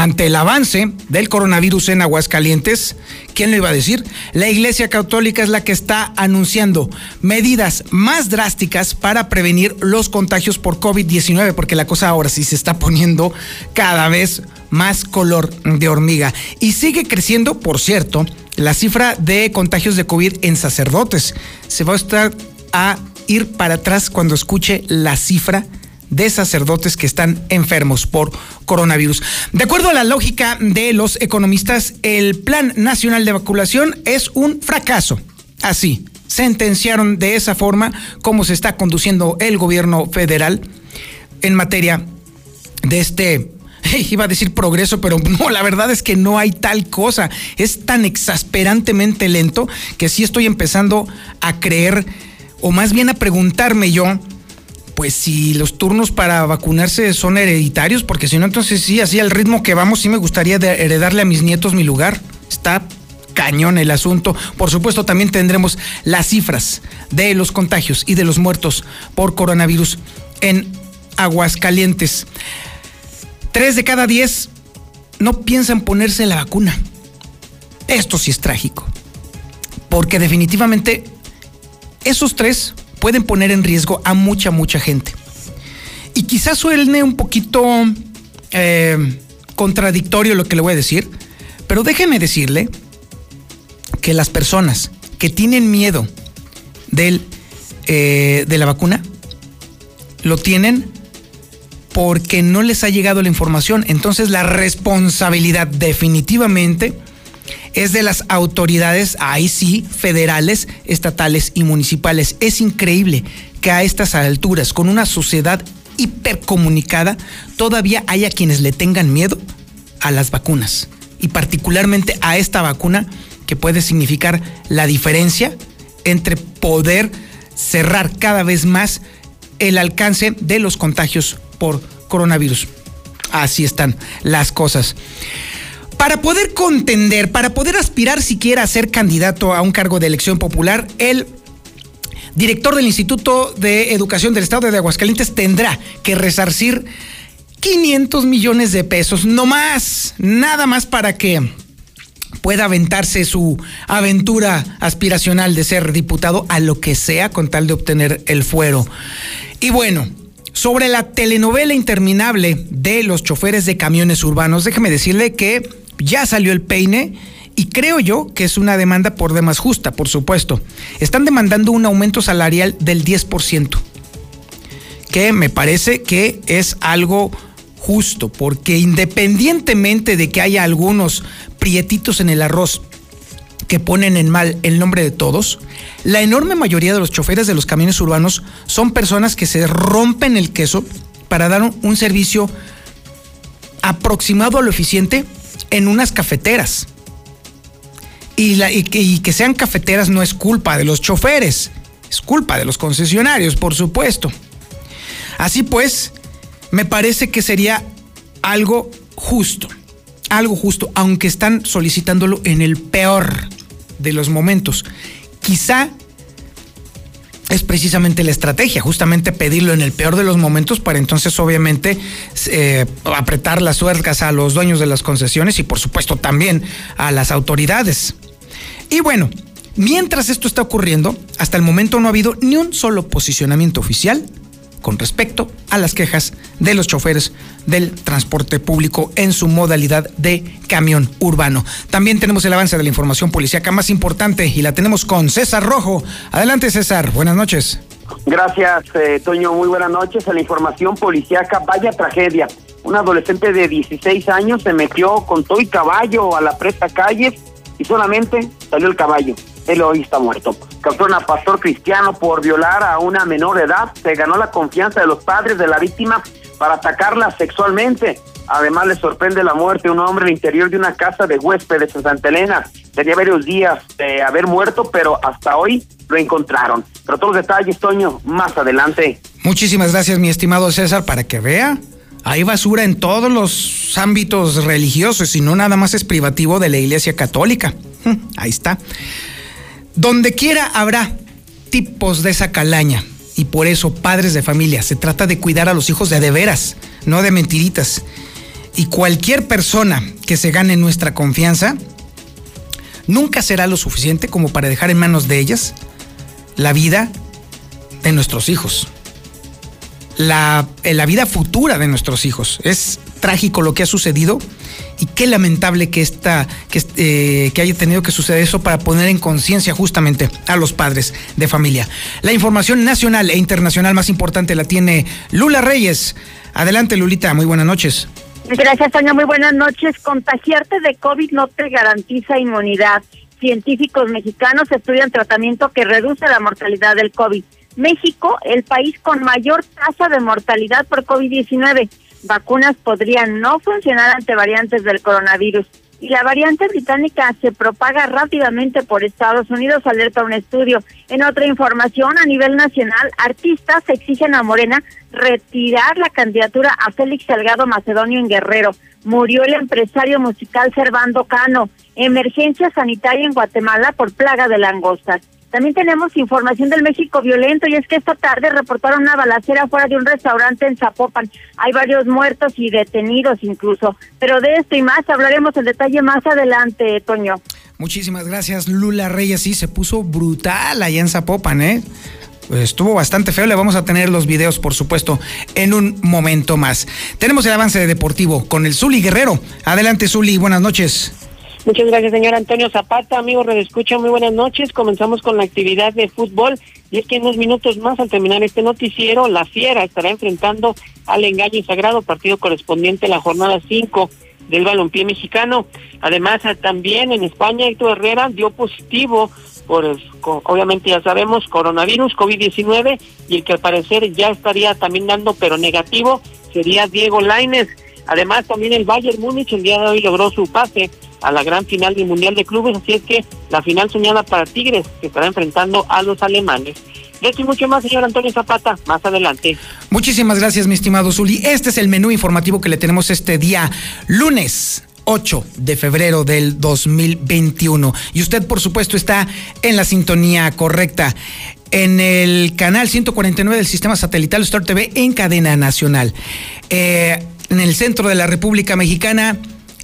Ante el avance del coronavirus en Aguascalientes, ¿quién lo iba a decir? La Iglesia Católica es la que está anunciando medidas más drásticas para prevenir los contagios por COVID-19, porque la cosa ahora sí se está poniendo cada vez más color de hormiga. Y sigue creciendo, por cierto, la cifra de contagios de COVID en sacerdotes. Se va a estar a ir para atrás cuando escuche la cifra de sacerdotes que están enfermos por coronavirus. De acuerdo a la lógica de los economistas, el Plan Nacional de Vacunación es un fracaso. Así, sentenciaron de esa forma cómo se está conduciendo el gobierno federal en materia de este iba a decir progreso, pero no, la verdad es que no hay tal cosa. Es tan exasperantemente lento que sí estoy empezando a creer, o más bien a preguntarme yo, pues si los turnos para vacunarse son hereditarios, porque si no, entonces sí, así al ritmo que vamos, sí me gustaría heredarle a mis nietos mi lugar. Está cañón el asunto. Por supuesto, también tendremos las cifras de los contagios y de los muertos por coronavirus en Aguascalientes. Tres de cada diez no piensan ponerse la vacuna. Esto sí es trágico. Porque definitivamente esos tres pueden poner en riesgo a mucha, mucha gente. Y quizás suene un poquito eh, contradictorio lo que le voy a decir, pero déjeme decirle que las personas que tienen miedo del, eh, de la vacuna lo tienen porque no les ha llegado la información. Entonces la responsabilidad definitivamente es de las autoridades, ahí sí, federales, estatales y municipales. Es increíble que a estas alturas, con una sociedad hipercomunicada, todavía haya quienes le tengan miedo a las vacunas. Y particularmente a esta vacuna que puede significar la diferencia entre poder cerrar cada vez más el alcance de los contagios por coronavirus. Así están las cosas. Para poder contender, para poder aspirar siquiera a ser candidato a un cargo de elección popular, el director del Instituto de Educación del Estado de Aguascalientes tendrá que resarcir 500 millones de pesos, no más, nada más para que pueda aventarse su aventura aspiracional de ser diputado a lo que sea con tal de obtener el fuero. Y bueno, sobre la telenovela interminable de los choferes de camiones urbanos, déjeme decirle que ya salió el peine y creo yo que es una demanda por demás justa, por supuesto. Están demandando un aumento salarial del 10%, que me parece que es algo justo, porque independientemente de que haya algunos prietitos en el arroz que ponen en mal el nombre de todos, la enorme mayoría de los choferes de los camiones urbanos son personas que se rompen el queso para dar un, servicio aproximado a lo eficiente en unas cafeteras. Y, que, sean cafeteras no es culpa de los choferes, es culpa de los concesionarios, por supuesto. Así pues, me parece que sería algo justo, algo justo, aunque están solicitándolo en el peor de los momentos. Quizá es precisamente la estrategia, justamente pedirlo en el peor de los momentos para entonces obviamente eh, apretar las suercas a los dueños de las concesiones y por supuesto también a las autoridades. Y bueno, mientras esto está ocurriendo, hasta el momento no ha habido ni un solo posicionamiento oficial con respecto a las quejas de los choferes del transporte público en su modalidad de camión urbano. También tenemos el avance de la información policíaca más importante y la tenemos con César Rojo. Adelante César, buenas noches. Gracias, eh, Toño. Muy buenas noches. A la información policíaca, vaya tragedia. Un adolescente de 16 años se metió con todo y caballo a la presa calles y solamente salió el caballo. Él hoy está muerto. Capturaron a pastor cristiano por violar a una menor de edad. Se ganó la confianza de los padres de la víctima para atacarla sexualmente. Además, le sorprende la muerte de un hombre el interior de una casa de huéspedes en Santa Elena. Tenía varios días de haber muerto, pero hasta hoy lo encontraron. Pero todos los detalles, Toño, más adelante. Muchísimas gracias, mi estimado César, para que vea. Hay basura en todos los ámbitos religiosos y no nada más es privativo de la Iglesia Católica. Ahí está. Donde quiera habrá tipos de esa calaña. Y por eso, padres de familia, se trata de cuidar a los hijos de de veras, no de mentiritas. Y cualquier persona que se gane nuestra confianza nunca será lo suficiente como para dejar en manos de ellas la vida de nuestros hijos. La, eh, la vida futura de nuestros hijos. Es trágico lo que ha sucedido y qué lamentable que, esta, que, eh, que haya tenido que suceder eso para poner en conciencia justamente a los padres de familia. La información nacional e internacional más importante la tiene Lula Reyes. Adelante, Lulita, muy buenas noches. Gracias, Tania. Muy buenas noches. Contagiarte de COVID no te garantiza inmunidad. Científicos mexicanos estudian tratamiento que reduce la mortalidad del COVID. México, el país con mayor tasa de mortalidad por COVID-19. Vacunas podrían no funcionar ante variantes del coronavirus. Y la variante británica se propaga rápidamente por Estados Unidos, alerta un estudio. En otra información, a nivel nacional, artistas exigen a Morena retirar la candidatura a Félix Salgado Macedonio en Guerrero. Murió el empresario musical Servando Cano. Emergencia sanitaria en Guatemala por plaga de langostas. También tenemos información del México violento y es que esta tarde reportaron una balacera fuera de un restaurante en Zapopan. Hay varios muertos y detenidos incluso. Pero de esto y más hablaremos en detalle más adelante, Toño. Muchísimas gracias, Lula Reyes. Sí, se puso brutal allá en Zapopan, ¿eh? Pues estuvo bastante feo. Le vamos a tener los videos, por supuesto, en un momento más. Tenemos el avance deportivo con el Zuli Guerrero. Adelante, Zuli. Buenas noches. Muchas gracias, señor Antonio Zapata. Amigos, redescucha, muy buenas noches. Comenzamos con la actividad de fútbol. Y es que en unos minutos más, al terminar este noticiero, la Fiera estará enfrentando al engaño sagrado, partido correspondiente a la jornada 5 del balompié mexicano. Además, también en España, Héctor Herrera dio positivo por, obviamente ya sabemos, coronavirus, COVID-19, y el que al parecer ya estaría también dando, pero negativo, sería Diego Laines. Además, también el Bayern Múnich el día de hoy logró su pase a la gran final del Mundial de Clubes, así es que la final soñada para Tigres, que estará enfrentando a los alemanes. De y mucho más, señor Antonio Zapata, más adelante. Muchísimas gracias, mi estimado Zuli. Este es el menú informativo que le tenemos este día, lunes 8 de febrero del 2021. Y usted, por supuesto, está en la sintonía correcta en el canal 149 del sistema satelital Star TV en cadena nacional. Eh, en el centro de la República Mexicana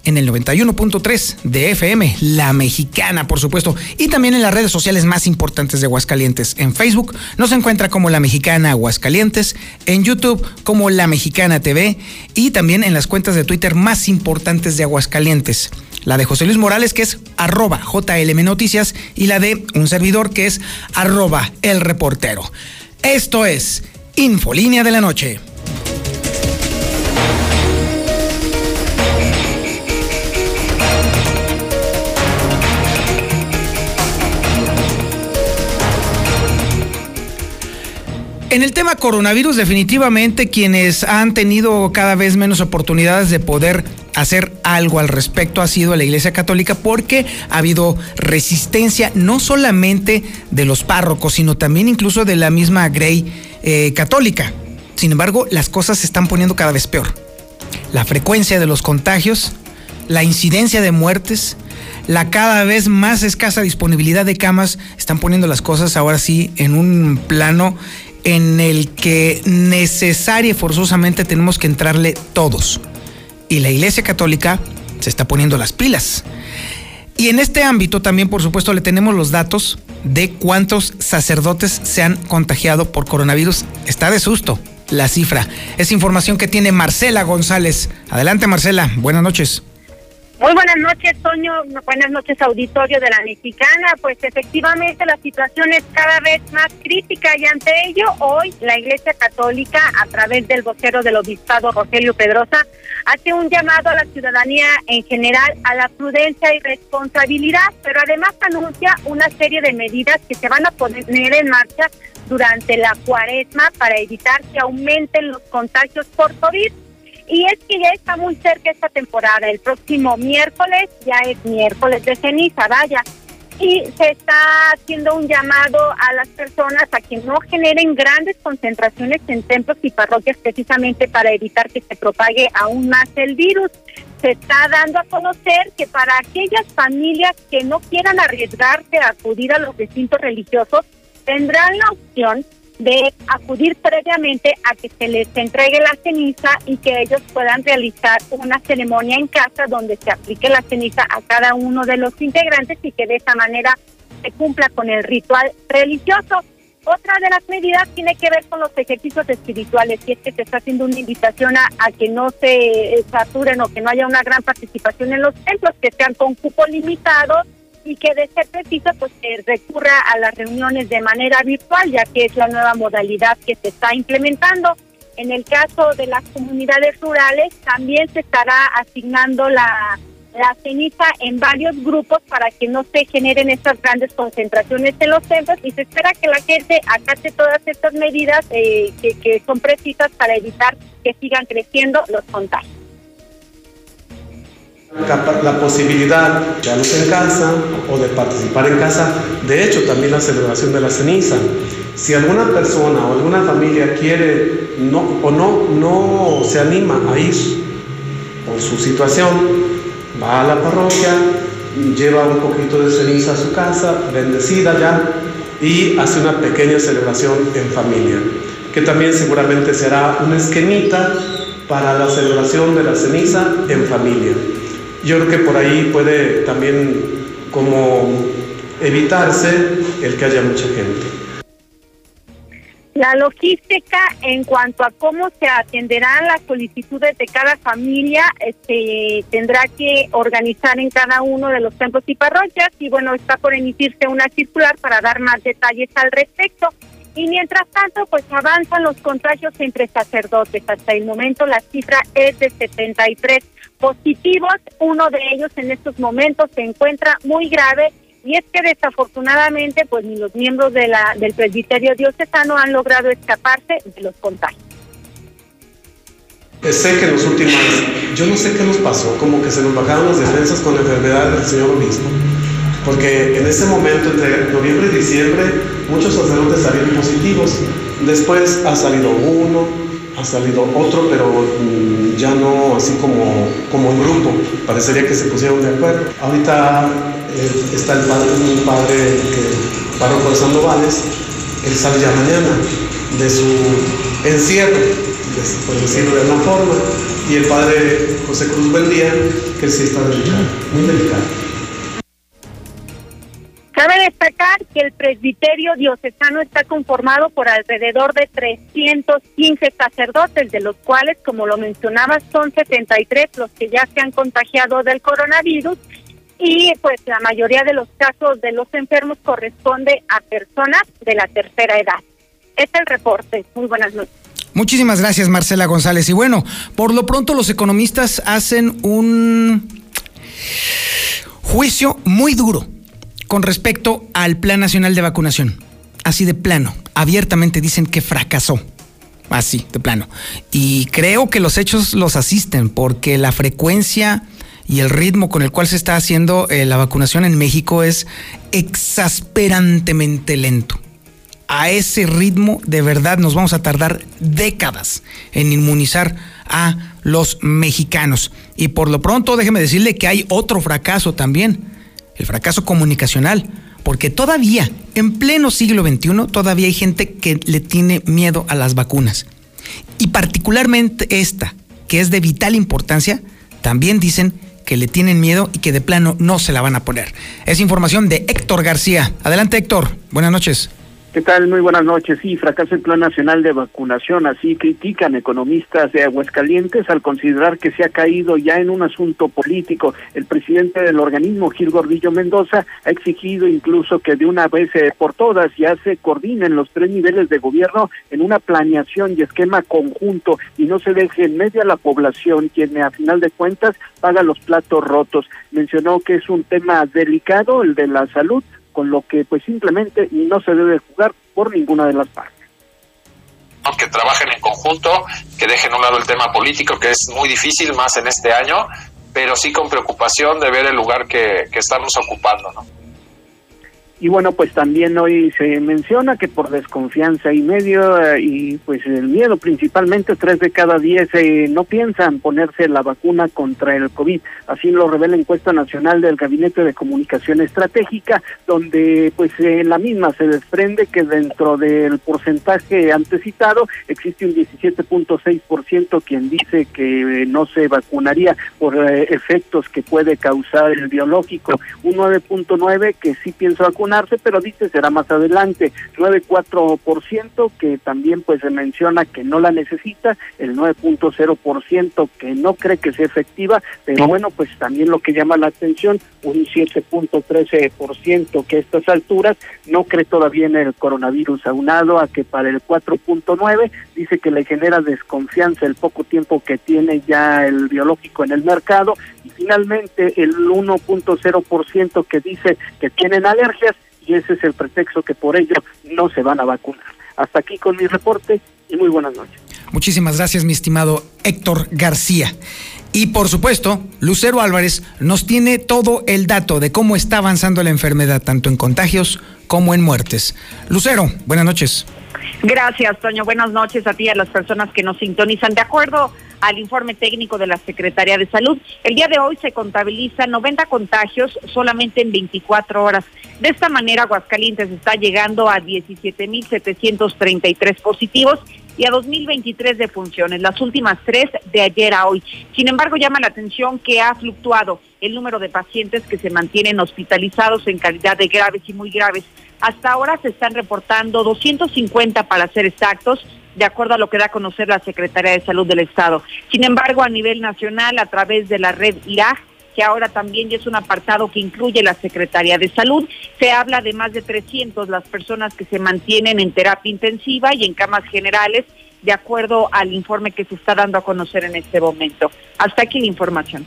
en el 91.3 de FM, La Mexicana, por supuesto, y también en las redes sociales más importantes de Aguascalientes. En Facebook nos encuentra como La Mexicana Aguascalientes, en YouTube como La Mexicana TV y también en las cuentas de Twitter más importantes de Aguascalientes. La de José Luis Morales, que es arroba JLM Noticias, y la de un servidor, que es arroba el reportero. Esto es Infolínea de la Noche. En el tema coronavirus, definitivamente quienes han tenido cada vez menos oportunidades de poder hacer algo al respecto ha sido la Iglesia Católica porque ha habido resistencia no solamente de los párrocos, sino también incluso de la misma Grey eh, católica. Sin embargo, las cosas se están poniendo cada vez peor. La frecuencia de los contagios, la incidencia de muertes, la cada vez más escasa disponibilidad de camas están poniendo las cosas ahora sí en un plano en el que necesaria y forzosamente tenemos que entrarle todos. Y la Iglesia Católica se está poniendo las pilas. Y en este ámbito también, por supuesto, le tenemos los datos de cuántos sacerdotes se han contagiado por coronavirus. Está de susto la cifra. Es información que tiene Marcela González. Adelante, Marcela. Buenas noches. Muy buenas noches, Toño. Buenas noches, auditorio de la Mexicana. Pues efectivamente la situación es cada vez más crítica y ante ello hoy la Iglesia Católica, a través del vocero del Obispado Rogelio Pedrosa, hace un llamado a la ciudadanía en general a la prudencia y responsabilidad, pero además anuncia una serie de medidas que se van a poner en marcha durante la cuaresma para evitar que aumenten los contagios por COVID. Y es que ya está muy cerca esta temporada. El próximo miércoles ya es miércoles de ceniza, vaya. Y se está haciendo un llamado a las personas a que no generen grandes concentraciones en templos y parroquias precisamente para evitar que se propague aún más el virus. Se está dando a conocer que para aquellas familias que no quieran arriesgarse a acudir a los recintos religiosos, tendrán la opción de acudir previamente a que se les entregue la ceniza y que ellos puedan realizar una ceremonia en casa donde se aplique la ceniza a cada uno de los integrantes y que de esa manera se cumpla con el ritual religioso. Otra de las medidas tiene que ver con los ejercicios espirituales y es que se está haciendo una invitación a, a que no se saturen o que no haya una gran participación en los templos, que sean con cupo limitado y que de ser preciso pues se recurra a las reuniones de manera virtual ya que es la nueva modalidad que se está implementando. En el caso de las comunidades rurales también se estará asignando la, ceniza en varios grupos para que no se generen estas grandes concentraciones en los templos y se espera que la gente acate todas estas medidas eh, que son precisas para evitar que sigan creciendo los contagios la posibilidad de quedarnos en casa o de participar en casa, de hecho también la celebración de la ceniza. Si alguna persona o alguna familia quiere no, o no, no se anima a ir por su situación, va a la parroquia, lleva un poquito de ceniza a su casa, bendecida ya, y hace una pequeña celebración en familia, que también seguramente será una esquemita para la celebración de la ceniza en familia. Yo creo que por ahí puede también como evitarse el que haya mucha gente. La logística en cuanto a cómo se atenderán las solicitudes de cada familia este, tendrá que organizar en cada uno de los templos y parroquias y bueno, está por emitirse una circular para dar más detalles al respecto. Y mientras tanto, pues avanzan los contagios entre sacerdotes. Hasta el momento la cifra es de 73 positivos. Uno de ellos en estos momentos se encuentra muy grave y es que desafortunadamente pues ni los miembros de del presbiterio diocesano han logrado escaparse de los contagios. Sé que los últimos, yo no sé qué nos pasó, como que se nos bajaron las defensas con la enfermedad del señor obispo, porque en ese momento, entre noviembre y diciembre, muchos sacerdotes salieron positivos, después ha salido uno, ha salido otro, pero mm, ya no así como, como en grupo, parecería que se pusieron de acuerdo. Ahorita eh, está el padre, un padre que, párroco de Sandovales, él sale ya mañana de su encierro, por decirlo de alguna forma, y el padre José Cruz Buendía, que sí está delicado, muy delicado. Destacar que el presbiterio diocesano está conformado por alrededor de 315 sacerdotes, de los cuales, como lo mencionabas, son 73 los que ya se han contagiado del coronavirus y pues la mayoría de los casos de los enfermos corresponde a personas de la tercera edad. Es el reporte. Muy buenas noches. Muchísimas gracias, Marcela González. Y bueno, por lo pronto los economistas hacen un juicio muy duro con respecto al Plan Nacional de Vacunación. Así de plano, abiertamente dicen que fracasó. Así, de plano. Y creo que los hechos los asisten porque la frecuencia y el ritmo con el cual se está haciendo eh, la vacunación en México es exasperantemente lento. A ese ritmo de verdad nos vamos a tardar décadas en inmunizar a los mexicanos. Y por lo pronto déjeme decirle que hay otro fracaso también el fracaso comunicacional, porque todavía, en pleno siglo XXI, todavía hay gente que le tiene miedo a las vacunas. Y particularmente esta, que es de vital importancia, también dicen que le tienen miedo y que de plano no se la van a poner. Es información de Héctor García. Adelante Héctor, buenas noches. ¿Qué tal? Muy buenas noches. Sí, fracasa el Plan Nacional de Vacunación. Así critican economistas de Aguascalientes al considerar que se ha caído ya en un asunto político. El presidente del organismo, Gil Gordillo Mendoza, ha exigido incluso que de una vez por todas ya se coordinen los tres niveles de gobierno en una planeación y esquema conjunto y no se deje en medio la población, quien a final de cuentas paga los platos rotos. Mencionó que es un tema delicado, el de la salud, con lo que pues simplemente no se debe jugar por ninguna de las partes que trabajen en conjunto, que dejen a un lado el tema político, que es muy difícil más en este año, pero sí con preocupación de ver el lugar que, estamos ocupando. ¿no? Y bueno, pues también hoy se menciona que por desconfianza y medio eh, y pues el miedo principalmente, tres de cada diez eh, no piensan ponerse la vacuna contra el COVID. Así lo revela la encuesta nacional del Gabinete de Comunicación Estratégica, donde pues en la misma se desprende que dentro del porcentaje antes citado existe un 17.6% quien dice que no se vacunaría por eh, efectos que puede causar el biológico, un 9.9% que sí piensa vacunar pero dice será más adelante. 9.4% que también pues se menciona que no la necesita, el 9.0% que no cree que sea efectiva, pero bueno, pues también lo que llama la atención, un 7.13% que a estas alturas no cree todavía en el coronavirus, aunado a que para el 4.9 dice que le genera desconfianza el poco tiempo que tiene ya el biológico en el mercado y finalmente el 1.0% que dice que tienen alergias y ese es el pretexto que por ello no se van a vacunar. Hasta aquí con mi reporte y muy buenas noches. Muchísimas gracias, mi estimado Héctor García. Y por supuesto, Lucero Álvarez nos tiene todo el dato de cómo está avanzando la enfermedad, tanto en contagios como en muertes. Lucero, buenas noches. Gracias, Toño. Buenas noches a ti y a las personas que nos sintonizan. De acuerdo al informe técnico de la Secretaría de Salud, el día de hoy se contabilizan 90 contagios solamente en 24 horas. De esta manera, Aguascalientes está llegando a 17.733 positivos y a 2023 de funciones, las últimas tres de ayer a hoy. Sin embargo, llama la atención que ha fluctuado el número de pacientes que se mantienen hospitalizados en calidad de graves y muy graves. Hasta ahora se están reportando 250 para ser exactos, de acuerdo a lo que da a conocer la Secretaría de Salud del Estado. Sin embargo, a nivel nacional, a través de la red IRAG, que ahora también es un apartado que incluye la Secretaría de Salud. Se habla de más de 300 las personas que se mantienen en terapia intensiva y en camas generales, de acuerdo al informe que se está dando a conocer en este momento. Hasta aquí la información.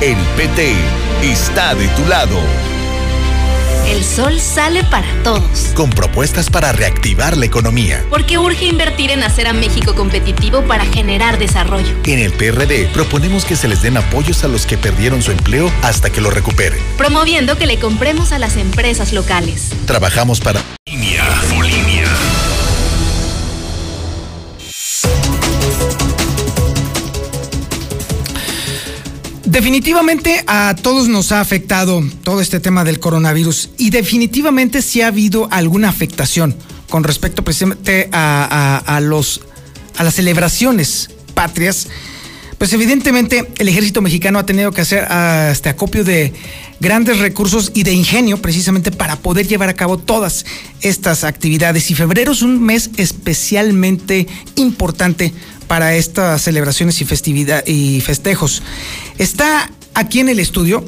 El PT está de tu lado. El sol sale para todos. Con propuestas para reactivar la economía. Porque urge invertir en hacer a México competitivo para generar desarrollo. En el PRD proponemos que se les den apoyos a los que perdieron su empleo hasta que lo recuperen. Promoviendo que le compremos a las empresas locales. Trabajamos para... Definitivamente a todos nos ha afectado todo este tema del coronavirus y definitivamente sí ha habido alguna afectación con respecto precisamente a, los, a las celebraciones patrias. Pues evidentemente el ejército mexicano ha tenido que hacer este acopio de grandes recursos y de ingenio precisamente para poder llevar a cabo todas estas actividades. Y febrero es un mes especialmente importante para estas celebraciones y, festividad, y festejos. Está aquí en el estudio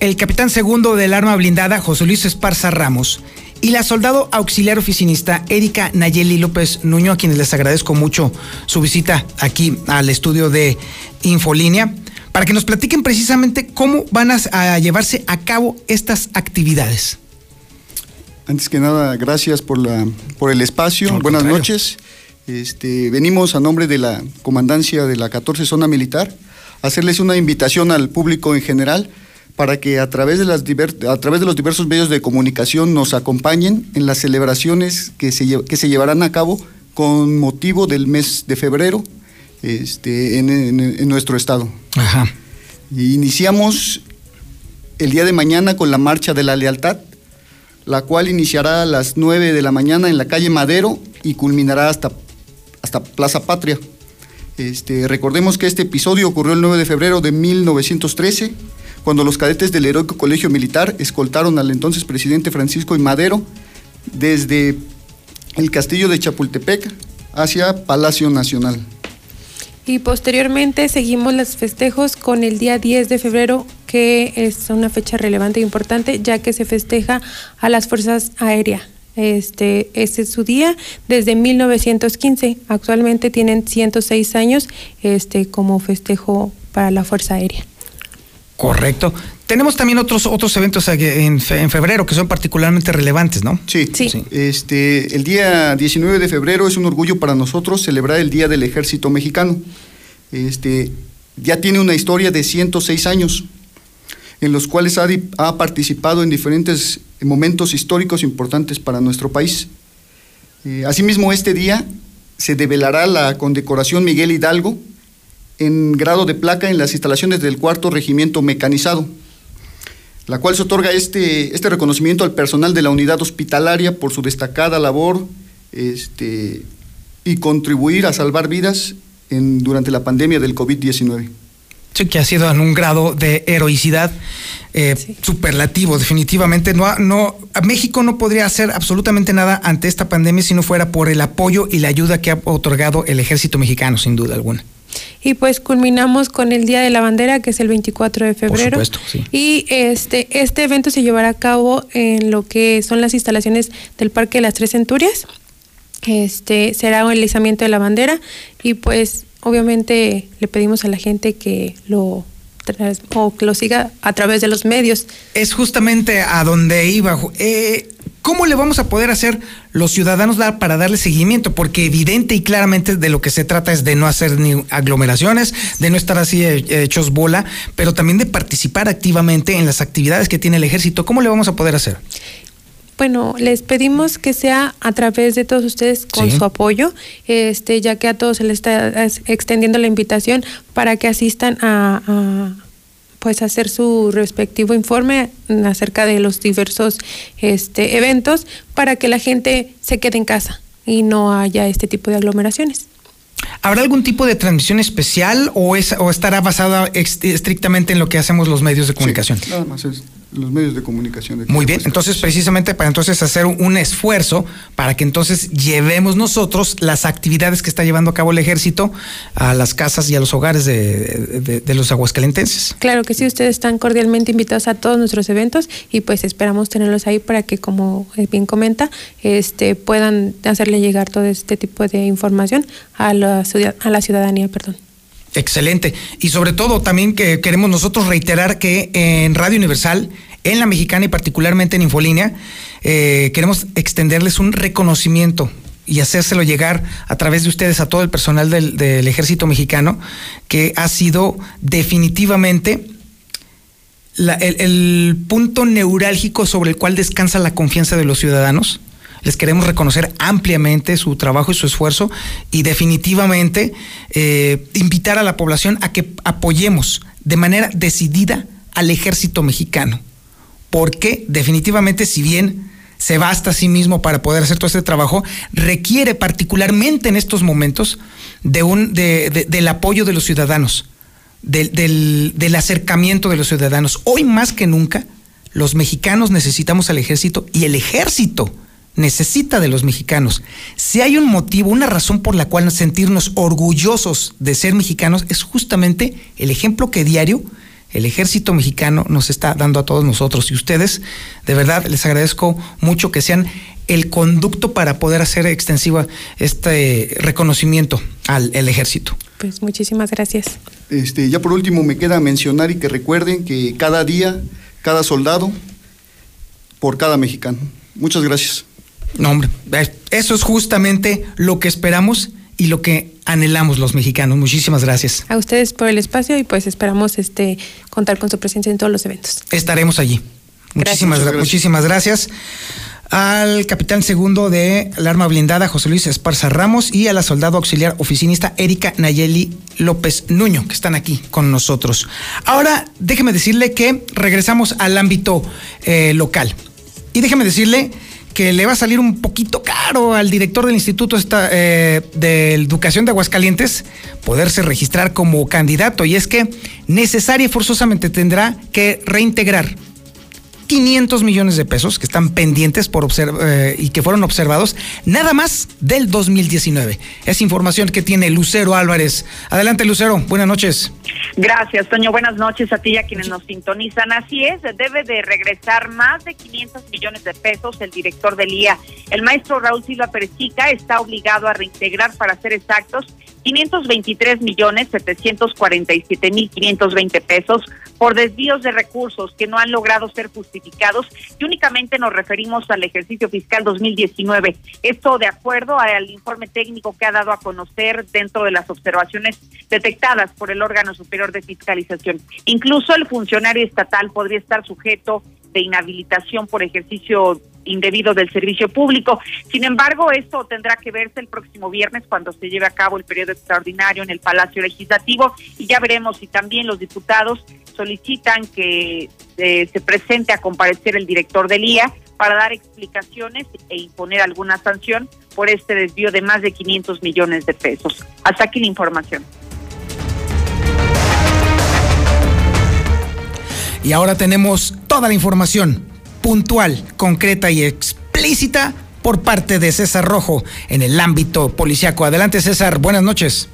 el capitán segundo del arma blindada, José Luis Esparza Ramos, y la soldado auxiliar oficinista Erika Nayeli López Nuño, a quienes les agradezco mucho su visita aquí al estudio de Infolínea, para que nos platiquen precisamente cómo van a, llevarse a cabo estas actividades. Antes que nada, gracias por, la, por el espacio. Buenas noches. Este, venimos a nombre de la comandancia de la 14 Zona Militar a hacerles una invitación al público en general para que a través, de las a través de los diversos medios de comunicación nos acompañen en las celebraciones que se, que se llevarán a cabo con motivo del mes de febrero este, en, nuestro estado. Ajá. Iniciamos el día de mañana con la Marcha de la Lealtad, la cual iniciará a las 9 de la mañana en la calle Madero y culminará hasta, hasta Plaza Patria. Este, recordemos que este episodio ocurrió el 9 de febrero de 1913, cuando los cadetes del Heroico Colegio Militar escoltaron al entonces presidente Francisco y Madero desde el castillo de Chapultepec hacia Palacio Nacional. Y posteriormente seguimos los festejos con el día 10 de febrero, que es una fecha relevante e importante, ya que se festeja a las Fuerzas Aéreas. Este, ese es su día desde 1915. Actualmente tienen 106 años este, como festejo para la Fuerza Aérea. Correcto. Tenemos también otros otros eventos en, febrero que son particularmente relevantes, ¿no? Sí, sí. Este, el día 19 de febrero es un orgullo para nosotros celebrar el Día del Ejército Mexicano. Este, ya tiene una historia de 106 años, en los cuales ha, participado en diferentes momentos históricos importantes para nuestro país. Eh, asimismo, este día se develará la condecoración Miguel Hidalgo, en grado de placa en las instalaciones del cuarto regimiento mecanizado, la cual se otorga este, este reconocimiento al personal de la unidad hospitalaria por su destacada labor este, y contribuir a salvar vidas en, durante la pandemia del COVID-19. Sí, que ha sido en un grado de heroicidad eh, superlativo, definitivamente. No, no, México no podría hacer absolutamente nada ante esta pandemia si no fuera por el apoyo y la ayuda que ha otorgado el ejército mexicano, sin duda alguna. Y pues culminamos con el Día de la Bandera, que es el 24 de febrero. Por supuesto, sí. Y este, este evento se llevará a cabo en lo que son las instalaciones del Parque de las Tres Centurias. Este, será un izamiento de la bandera y pues obviamente le pedimos a la gente que lo o que lo siga a través de los medios. Es justamente a donde iba. Eh, ¿Cómo le vamos a poder hacer los ciudadanos para darle seguimiento? Porque evidente y claramente de lo que se trata es de no hacer ni aglomeraciones, de no estar así hechos bola, pero también de participar activamente en las actividades que tiene el ejército. ¿Cómo le vamos a poder hacer? Bueno, les pedimos que sea a través de todos ustedes con su apoyo, este, ya que a todos se les está extendiendo la invitación para que asistan a pues hacer su respectivo informe acerca de los diversos este, eventos para que la gente se quede en casa y no haya este tipo de aglomeraciones. ¿Habrá algún tipo de transmisión especial o, es, o estará basada estrictamente en lo que hacemos los medios de comunicación? nada más es los medios de comunicación. Muy bien, entonces precisamente para entonces hacer un esfuerzo para que entonces llevemos nosotros las actividades que está llevando a cabo el ejército a las casas y a los hogares de, los aguascalentenses. Claro que sí, ustedes están cordialmente invitados a todos nuestros eventos y pues esperamos tenerlos ahí para que como bien comenta, este puedan hacerle llegar todo este tipo de información a la, a la ciudadanía, perdón. Excelente. Y sobre todo también que queremos nosotros reiterar que en Radio Universal, en la mexicana y particularmente en Infolínea, eh, queremos extenderles un reconocimiento y hacérselo llegar a través de ustedes a todo el personal del, ejército mexicano, que ha sido definitivamente el punto neurálgico sobre el cual descansa la confianza de los ciudadanos les queremos reconocer ampliamente su trabajo y su esfuerzo y definitivamente eh, invitar a la población a que apoyemos de manera decidida al ejército mexicano. Porque definitivamente si bien se basta a sí mismo para poder hacer todo este trabajo, requiere particularmente en estos momentos de un, del apoyo de los ciudadanos, del acercamiento de los ciudadanos. Hoy más que nunca, los mexicanos necesitamos al ejército y el ejército necesita de los mexicanos. Si hay un motivo, una razón por la cual sentirnos orgullosos de ser mexicanos, es justamente el ejemplo que diario el ejército mexicano nos está dando a todos nosotros. Y ustedes, de verdad, les agradezco mucho que sean el conducto para poder hacer extensiva este reconocimiento al ejército. Pues muchísimas gracias. Este, ya por último me queda mencionar y que recuerden que cada día, cada soldado, por cada mexicano. Muchas gracias. No, hombre, eso es justamente lo que esperamos y lo que anhelamos los mexicanos. Muchísimas gracias. A ustedes por el espacio y pues esperamos este contar con su presencia en todos los eventos. Estaremos allí. Muchísimas gracias. Muchísimas gracias al capitán segundo de la arma blindada, José Luis Esparza Ramos, y a la soldado auxiliar oficinista Erika Nayeli López Nuño, que están aquí con nosotros. Ahora, déjeme decirle que regresamos al ámbito eh, local. Y déjeme decirle que le va a salir un poquito caro al director del Instituto eh, de Educación de Aguascalientes poderse registrar como candidato. Y es que necesaria y forzosamente tendrá que reintegrar 500 millones de pesos que están pendientes por eh, y que fueron observados nada más del 2019. Es información que tiene Lucero Álvarez. Adelante, Lucero. Buenas noches. Gracias, Toño. Buenas noches a ti y a quienes nos sintonizan. Así es, debe de regresar más de 500 millones de pesos el director del IA. El maestro Raúl Silva Perechica está obligado a reintegrar, para ser exactos, 523 millones 747 mil 520 pesos por desvíos de recursos que no han logrado ser justificados y únicamente nos referimos al ejercicio fiscal 2019. Esto de acuerdo al informe técnico que ha dado a conocer dentro de las observaciones detectadas por el órgano superior de fiscalización. Incluso el funcionario estatal podría estar sujeto de inhabilitación por ejercicio indebido del servicio público. Sin embargo, esto tendrá que verse el próximo viernes cuando se lleve a cabo el periodo extraordinario en el Palacio Legislativo y ya veremos si también los diputados solicitan que eh, se presente a comparecer el director del IA para dar explicaciones e imponer alguna sanción por este desvío de más de 500 millones de pesos. Hasta aquí la información. Y ahora tenemos toda la información puntual, concreta y explícita por parte de César Rojo en el ámbito policiaco. Adelante César, buenas noches.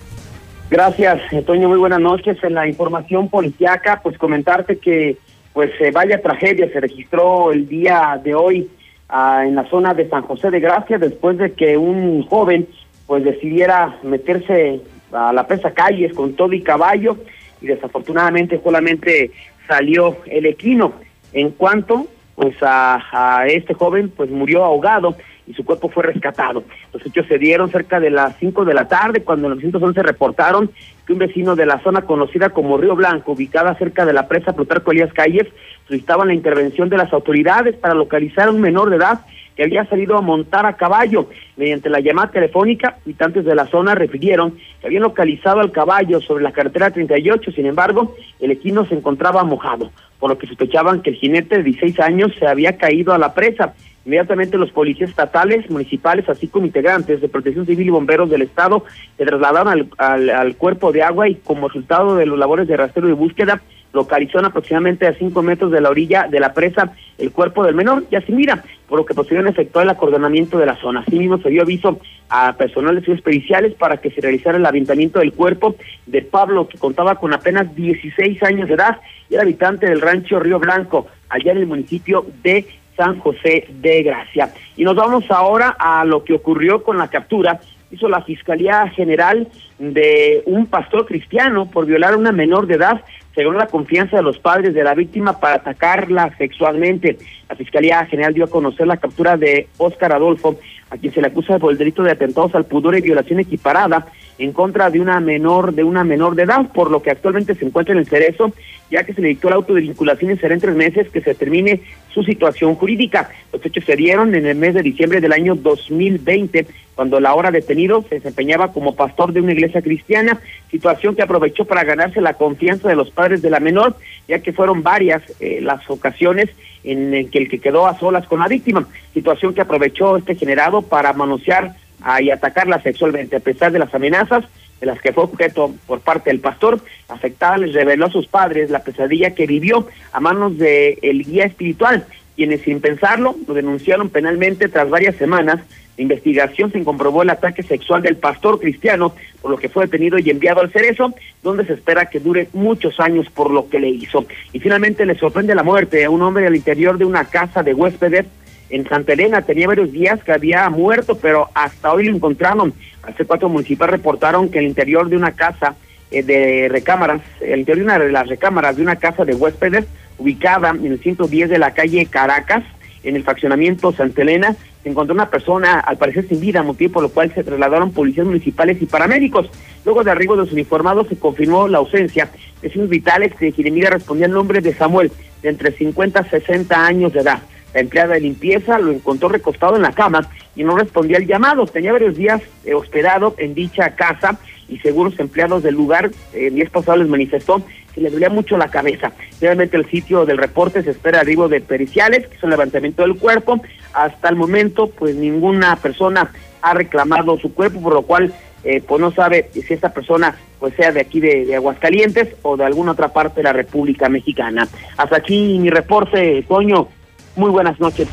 Gracias, Toño, muy buenas noches. En la información policiaca, pues comentarte que pues eh, vaya tragedia se registró el día de hoy ah, en la zona de San José de Gracia después de que un joven pues decidiera meterse a la presa calles con todo y caballo y desafortunadamente solamente salió el equino. En cuanto pues a, a, este joven pues murió ahogado y su cuerpo fue rescatado. Los hechos se dieron cerca de las 5 de la tarde cuando en 911 reportaron que un vecino de la zona conocida como Río Blanco, ubicada cerca de la presa Plutarco Elías Calles, solicitaban la intervención de las autoridades para localizar a un menor de edad que había salido a montar a caballo. Mediante la llamada telefónica, habitantes de la zona refirieron que habían localizado al caballo sobre la carretera 38, sin embargo, el equino se encontraba mojado, por lo que sospechaban que el jinete de 16 años se había caído a la presa. Inmediatamente los policías estatales, municipales, así como integrantes de Protección Civil y bomberos del Estado se trasladaron al, al, al cuerpo de agua y como resultado de los labores de rastreo y búsqueda, localizó aproximadamente a cinco metros de la orilla de la presa el cuerpo del menor, ya se mira, por lo que posteriormente efectuó el acordonamiento de la zona. Asimismo, se dio aviso a personal de estudios periciales para que se realizara el aventamiento del cuerpo de Pablo, que contaba con apenas 16 años de edad y era habitante del rancho Río Blanco, allá en el municipio de San José de Gracia. Y nos vamos ahora a lo que ocurrió con la captura hizo la Fiscalía General de un pastor cristiano por violar a una menor de edad según la confianza de los padres de la víctima para atacarla sexualmente. La Fiscalía General dio a conocer la captura de Óscar Adolfo, a quien se le acusa por el delito de atentados al pudor y violación equiparada en contra de una menor de una menor de edad, por lo que actualmente se encuentra en el cerezo, ya que se le dictó el auto de vinculación y será en tres meses que se termine su situación jurídica. Los hechos se dieron en el mes de diciembre del año 2020, cuando la hora detenido se desempeñaba como pastor de una iglesia cristiana, situación que aprovechó para ganarse la confianza de los padres de la menor, ya que fueron varias eh, las ocasiones en que el que quedó a solas con la víctima, situación que aprovechó este generado para manosear y atacarla sexualmente, a pesar de las amenazas de las que fue objeto por parte del pastor, afectada les reveló a sus padres la pesadilla que vivió a manos del el guía espiritual, quienes sin pensarlo lo denunciaron penalmente tras varias semanas de investigación se comprobó el ataque sexual del pastor cristiano, por lo que fue detenido y enviado al Cerezo, donde se espera que dure muchos años por lo que le hizo. Y finalmente le sorprende la muerte a un hombre al interior de una casa de huéspedes en Santa Elena. Tenía varios días que había muerto, pero hasta hoy lo encontraron. Hace cuatro municipales reportaron que el interior de una casa eh, de recámaras, el interior de una de las recámaras de una casa de huéspedes ubicada en el 110 de la calle Caracas, en el fraccionamiento Santa Elena, se encontró una persona, al parecer sin vida, motivo por lo cual se trasladaron policías municipales y paramédicos. Luego de arribo de los uniformados se confirmó la ausencia de signos vitales que Jiremira respondía el nombre de Samuel, de entre 50 a 60 años de edad. La empleada de limpieza lo encontró recostado en la cama y no respondía al llamado. Tenía varios días eh, hospedado en dicha casa y seguros empleados del lugar, eh, el día pasado les manifestó que le dolía mucho la cabeza. Realmente el sitio del reporte se espera arribo de periciales, que es un levantamiento del cuerpo. Hasta el momento, pues ninguna persona ha reclamado su cuerpo, por lo cual eh, pues no sabe si esta persona pues sea de aquí de, de, Aguascalientes o de alguna otra parte de la República Mexicana. Hasta aquí mi reporte, Toño. Muy buenas noches.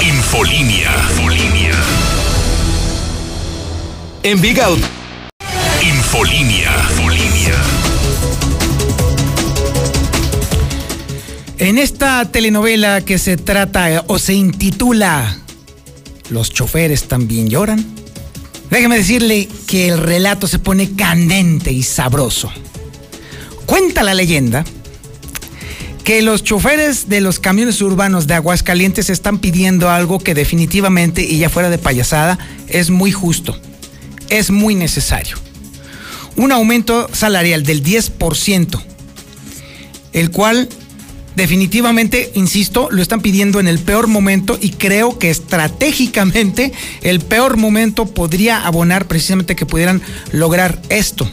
Infolinia. Infolinia. En Big Out. Infolinia. Infolinia. En esta telenovela que se trata o se intitula Los choferes también lloran, déjeme decirle que el relato se pone candente y sabroso. Cuenta la leyenda que los choferes de los camiones urbanos de Aguascalientes están pidiendo algo que definitivamente, y ya fuera de payasada, es muy justo, es muy necesario. Un aumento salarial del 10%, el cual definitivamente, insisto, lo están pidiendo en el peor momento y creo que estratégicamente el peor momento podría abonar precisamente que pudieran lograr esto.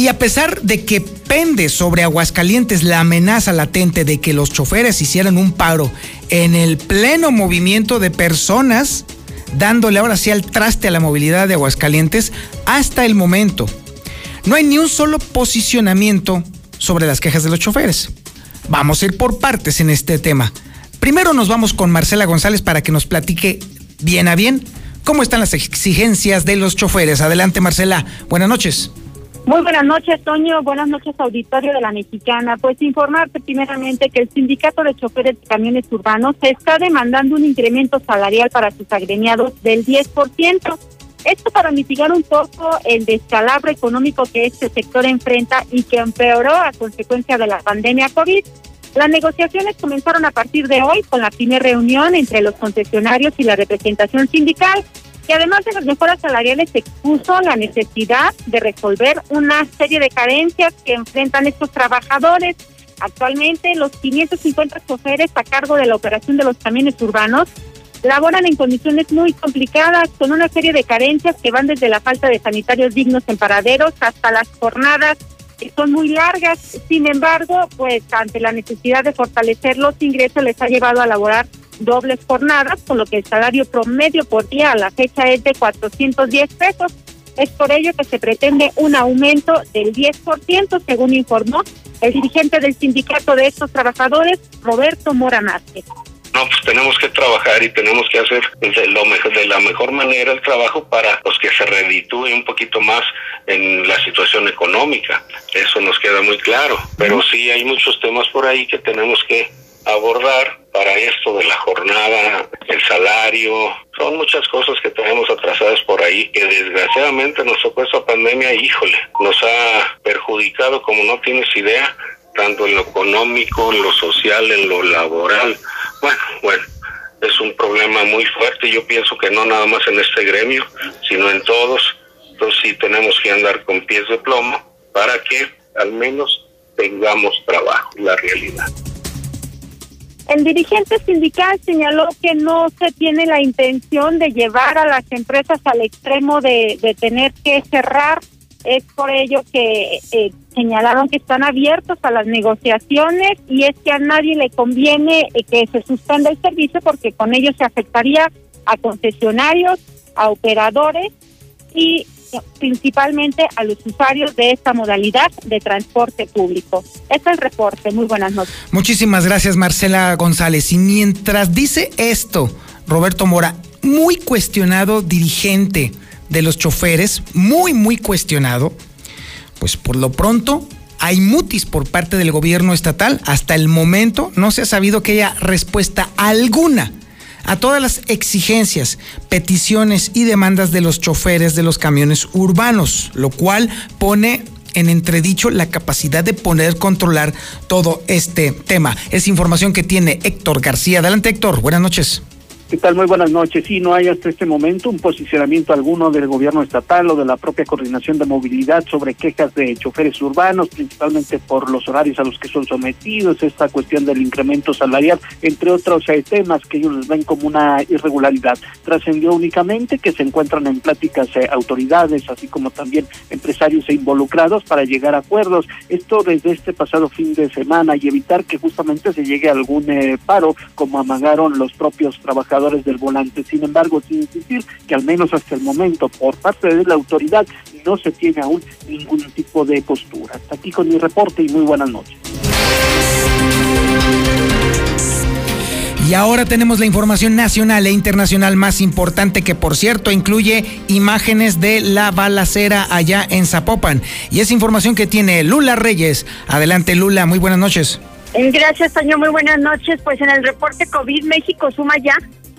Y a pesar de que pende sobre Aguascalientes la amenaza latente de que los choferes hicieran un paro en el pleno movimiento de personas, dándole ahora sí al traste a la movilidad de Aguascalientes, hasta el momento no hay ni un solo posicionamiento sobre las quejas de los choferes. Vamos a ir por partes en este tema. Primero nos vamos con Marcela González para que nos platique bien a bien cómo están las exigencias de los choferes. Adelante Marcela, buenas noches. Muy buenas noches, Toño. Buenas noches, auditorio de la Mexicana. Pues informarte primeramente que el Sindicato de Choferes de Camiones Urbanos está demandando un incremento salarial para sus agremiados del 10%. Esto para mitigar un poco el descalabro económico que este sector enfrenta y que empeoró a consecuencia de la pandemia COVID. Las negociaciones comenzaron a partir de hoy con la primera reunión entre los concesionarios y la representación sindical y además de las mejoras salariales expuso la necesidad de resolver una serie de carencias que enfrentan estos trabajadores. Actualmente los 550 choferes a cargo de la operación de los camiones urbanos laboran en condiciones muy complicadas con una serie de carencias que van desde la falta de sanitarios dignos en paraderos hasta las jornadas que son muy largas. Sin embargo, pues ante la necesidad de fortalecer los ingresos les ha llevado a laborar dobles jornadas, con lo que el salario promedio por día a la fecha es de 410 pesos. Es por ello que se pretende un aumento del 10%, según informó el dirigente del sindicato de estos trabajadores, Roberto Mora. No, pues tenemos que trabajar y tenemos que hacer de, lo mejor, de la mejor manera el trabajo para los que se reditúe un poquito más en la situación económica. Eso nos queda muy claro. Pero sí hay muchos temas por ahí que tenemos que abordar para esto de la jornada, el salario, son muchas cosas que tenemos atrasadas por ahí que desgraciadamente nos tocó esta pandemia, híjole, nos ha perjudicado como no tienes idea, tanto en lo económico, en lo social, en lo laboral. Bueno, bueno, es un problema muy fuerte, yo pienso que no nada más en este gremio, sino en todos, entonces sí tenemos que andar con pies de plomo para que al menos tengamos trabajo, la realidad. El dirigente sindical señaló que no se tiene la intención de llevar a las empresas al extremo de, de tener que cerrar. Es por ello que eh, señalaron que están abiertos a las negociaciones y es que a nadie le conviene eh, que se suspenda el servicio porque con ello se afectaría a concesionarios, a operadores y principalmente a los usuarios de esta modalidad de transporte público. Este es el reporte. Muy buenas noches. Muchísimas gracias, Marcela González. Y mientras dice esto, Roberto Mora, muy cuestionado dirigente de los choferes, muy, muy cuestionado, pues por lo pronto hay mutis por parte del gobierno estatal. Hasta el momento no se ha sabido que haya respuesta alguna a todas las exigencias, peticiones y demandas de los choferes de los camiones urbanos, lo cual pone en entredicho la capacidad de poder controlar todo este tema. Es información que tiene Héctor García. Adelante Héctor, buenas noches. ¿Qué tal? Muy buenas noches. Sí, no hay hasta este momento un posicionamiento alguno del gobierno estatal o de la propia coordinación de movilidad sobre quejas de choferes urbanos, principalmente por los horarios a los que son sometidos, esta cuestión del incremento salarial, entre otros eh, temas que ellos ven como una irregularidad. Trascendió únicamente que se encuentran en pláticas eh, autoridades, así como también empresarios e involucrados para llegar a acuerdos. Esto desde este pasado fin de semana y evitar que justamente se llegue a algún eh, paro, como amagaron los propios trabajadores del volante. Sin embargo, sin insistir que al menos hasta el momento, por parte de la autoridad, no se tiene aún ningún tipo de postura. Hasta aquí con mi reporte y muy buenas noches. Y ahora tenemos la información nacional e internacional más importante que por cierto incluye imágenes de la balacera allá en Zapopan. Y es información que tiene Lula Reyes. Adelante Lula, muy buenas noches. Gracias, Toño. Muy buenas noches. Pues en el reporte COVID México suma ya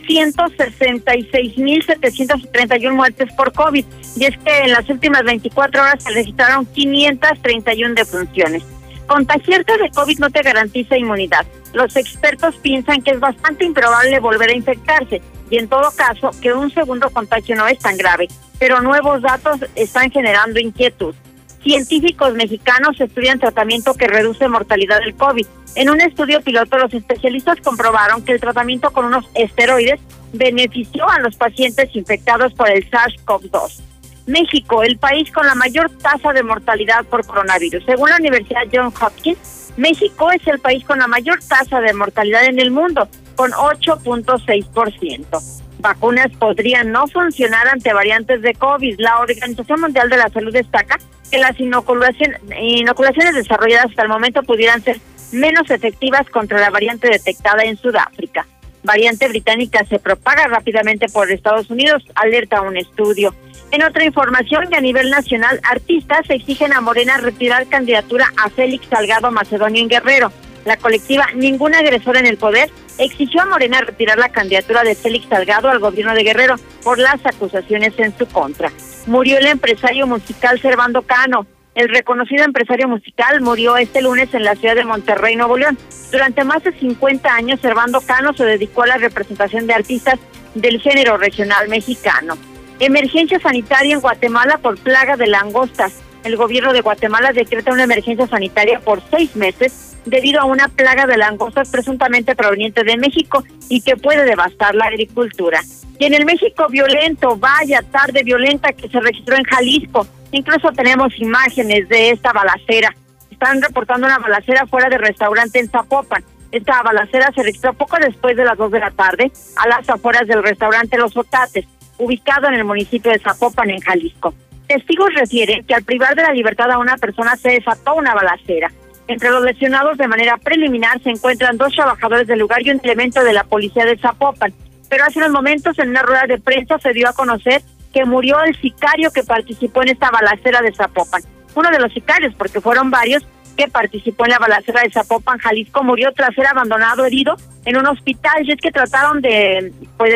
166.731 muertes por COVID. Y es que en las últimas 24 horas se registraron 531 defunciones. Contagiarte de COVID no te garantiza inmunidad. Los expertos piensan que es bastante improbable volver a infectarse y en todo caso que un segundo contagio no es tan grave, pero nuevos datos están generando inquietud científicos mexicanos estudian tratamiento que reduce mortalidad del COVID. En un estudio piloto, los especialistas comprobaron que el tratamiento con unos esteroides benefició a los pacientes infectados por el SARS-CoV-2. México, el país con la mayor tasa de mortalidad por coronavirus. Según la Universidad Johns Hopkins, México es el país con la mayor tasa de mortalidad en el mundo, con 8.6% vacunas podrían no funcionar ante variantes de COVID. La Organización Mundial de la Salud destaca que las inoculaciones, desarrolladas hasta el momento pudieran ser menos efectivas contra la variante detectada en Sudáfrica. Variante británica se propaga rápidamente por Estados Unidos, alerta un estudio. En otra información y a nivel nacional, artistas exigen a Morena retirar candidatura a Félix Salgado Macedonio en Guerrero. La colectiva Ningún Agresor en el Poder exigió a Morena retirar la candidatura de Félix Salgado al gobierno de Guerrero por las acusaciones en su contra. Murió el empresario musical Servando Cano. El reconocido empresario musical murió este lunes en la ciudad de Monterrey, Nuevo León. Durante más de 50 años, Servando Cano se dedicó a la representación de artistas del género regional mexicano. Emergencia sanitaria en Guatemala por plaga de langostas. El gobierno de Guatemala decreta una emergencia sanitaria por seis meses debido a una plaga de langostas presuntamente proveniente de México y que puede devastar la agricultura. Y en el México violento, vaya tarde violenta que se registró en Jalisco. Incluso tenemos imágenes de esta balacera. Están reportando una balacera fuera del restaurante en Zapopan. Esta balacera se registró poco después de las dos de la tarde a las afueras del restaurante Los Otates, ubicado en el municipio de Zapopan, en Jalisco. Testigos refieren que al privar de la libertad a una persona se desató una balacera. Entre los lesionados de manera preliminar se encuentran dos trabajadores del lugar y un elemento de la policía de Zapopan. Pero hace unos momentos en una rueda de prensa se dio a conocer que murió el sicario que participó en esta balacera de Zapopan. Uno de los sicarios, porque fueron varios, que participó en la balacera de Zapopan, Jalisco, murió tras ser abandonado herido en un hospital. Y es que trataron de pues,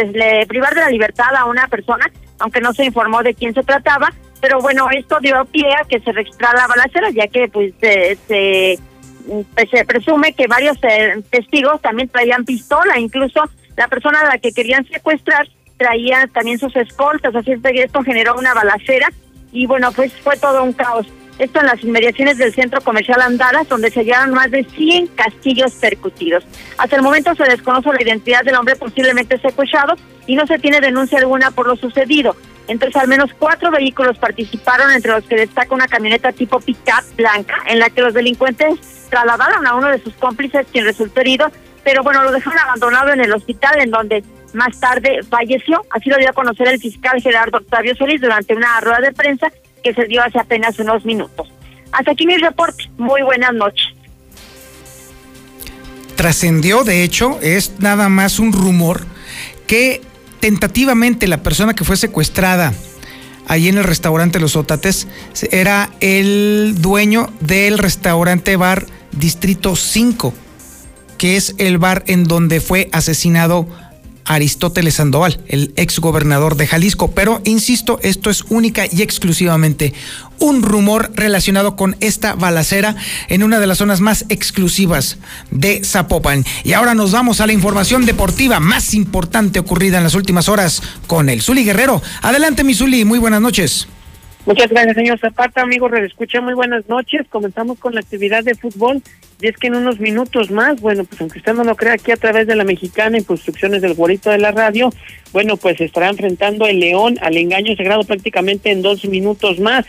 privar de la libertad a una persona, aunque no se informó de quién se trataba, pero bueno, esto dio pie a que se registrara la balacera, ya que pues se, pues, se presume que varios eh, testigos también traían pistola, incluso la persona a la que querían secuestrar traía también sus escoltas, así es que esto generó una balacera y bueno, pues fue todo un caos. Esto en las inmediaciones del centro comercial Andaras, donde se hallaron más de 100 castillos percutidos. Hasta el momento se desconoce la identidad del hombre posiblemente secuestrado y no se tiene denuncia alguna por lo sucedido. Entonces, al menos cuatro vehículos participaron, entre los que destaca una camioneta tipo pickup blanca, en la que los delincuentes trasladaron a uno de sus cómplices, quien resultó herido, pero bueno, lo dejaron abandonado en el hospital, en donde más tarde falleció. Así lo dio a conocer el fiscal Gerardo Octavio Solís durante una rueda de prensa que se dio hace apenas unos minutos. Hasta aquí mi reporte. Muy buenas noches. Trascendió, de hecho, es nada más un rumor que tentativamente la persona que fue secuestrada allí en el restaurante Los Otates era el dueño del restaurante bar Distrito 5, que es el bar en donde fue asesinado Aristóteles Sandoval, el ex gobernador de Jalisco. Pero insisto, esto es única y exclusivamente un rumor relacionado con esta balacera en una de las zonas más exclusivas de Zapopan. Y ahora nos vamos a la información deportiva más importante ocurrida en las últimas horas con el Zuli Guerrero. Adelante, mi Zuli, muy buenas noches. Muchas gracias, señor Zapata. Amigos, escucha muy buenas noches. Comenzamos con la actividad de fútbol. Y es que en unos minutos más, bueno, pues aunque usted no lo crea, aquí a través de la mexicana, en construcciones del Guarito de la Radio, bueno, pues estará enfrentando el León al engaño sagrado prácticamente en dos minutos más.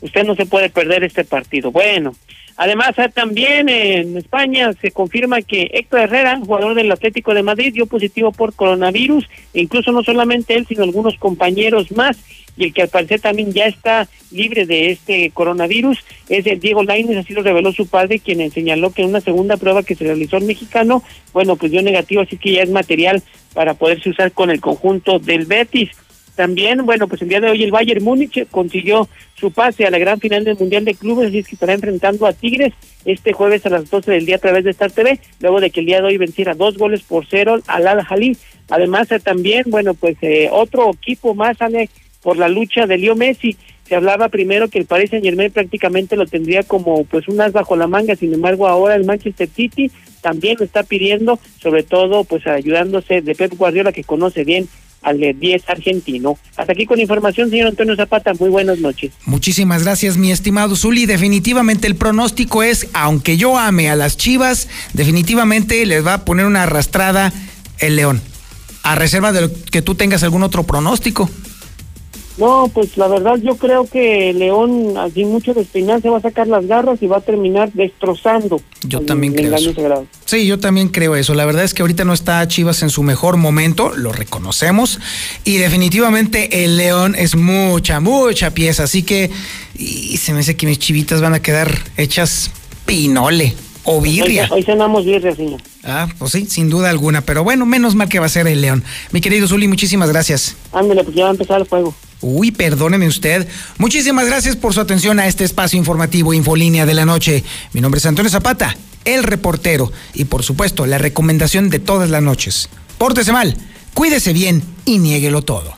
Usted no se puede perder este partido. Bueno, Además, eh, también en España se confirma que Héctor Herrera, jugador del Atlético de Madrid, dio positivo por coronavirus, e incluso no solamente él, sino algunos compañeros más, y el que al parecer también ya está libre de este coronavirus es el Diego Lainez, así lo reveló su padre, quien señaló que en una segunda prueba que se realizó el mexicano, bueno, pues dio negativo, así que ya es material para poderse usar con el conjunto del Betis. También, bueno, pues el día de hoy el Bayern Múnich consiguió su pase a la gran final del Mundial de Clubes, así es que estará enfrentando a Tigres este jueves a las 12 del día a través de Star TV, luego de que el día de hoy venciera dos goles por cero al Al Jalí. Además, eh, también, bueno, pues eh, otro equipo más sale por la lucha de Leo Messi. Se hablaba primero que el Paris Saint Germain prácticamente lo tendría como pues un as bajo la manga, sin embargo ahora el Manchester City también lo está pidiendo, sobre todo pues ayudándose de Pep Guardiola que conoce bien al 10 argentino. Hasta aquí con información, señor Antonio Zapata. Muy buenas noches. Muchísimas gracias, mi estimado Zuli. Definitivamente el pronóstico es, aunque yo ame a las Chivas, definitivamente les va a poner una arrastrada el León. A reserva de que tú tengas algún otro pronóstico. No, pues la verdad yo creo que León, así mucho despeinarse, va a sacar las garras y va a terminar destrozando. Yo también creo eso. Sí, yo también creo eso. La verdad es que ahorita no está Chivas en su mejor momento, lo reconocemos. Y definitivamente el León es mucha, mucha pieza. Así que y se me hace que mis chivitas van a quedar hechas pinole o birria. Hoy, cenamos birria, señor. Ah, pues sí, sin duda alguna. Pero bueno, menos mal que va a ser el León. Mi querido Zuli, muchísimas gracias. Ándale, pues ya va a empezar el juego. Uy, perdóneme usted. Muchísimas gracias por su atención a este espacio informativo Infolínea de la Noche. Mi nombre es Antonio Zapata, el reportero, y por supuesto, la recomendación de todas las noches. Pórtese mal, cuídese bien y niéguelo todo.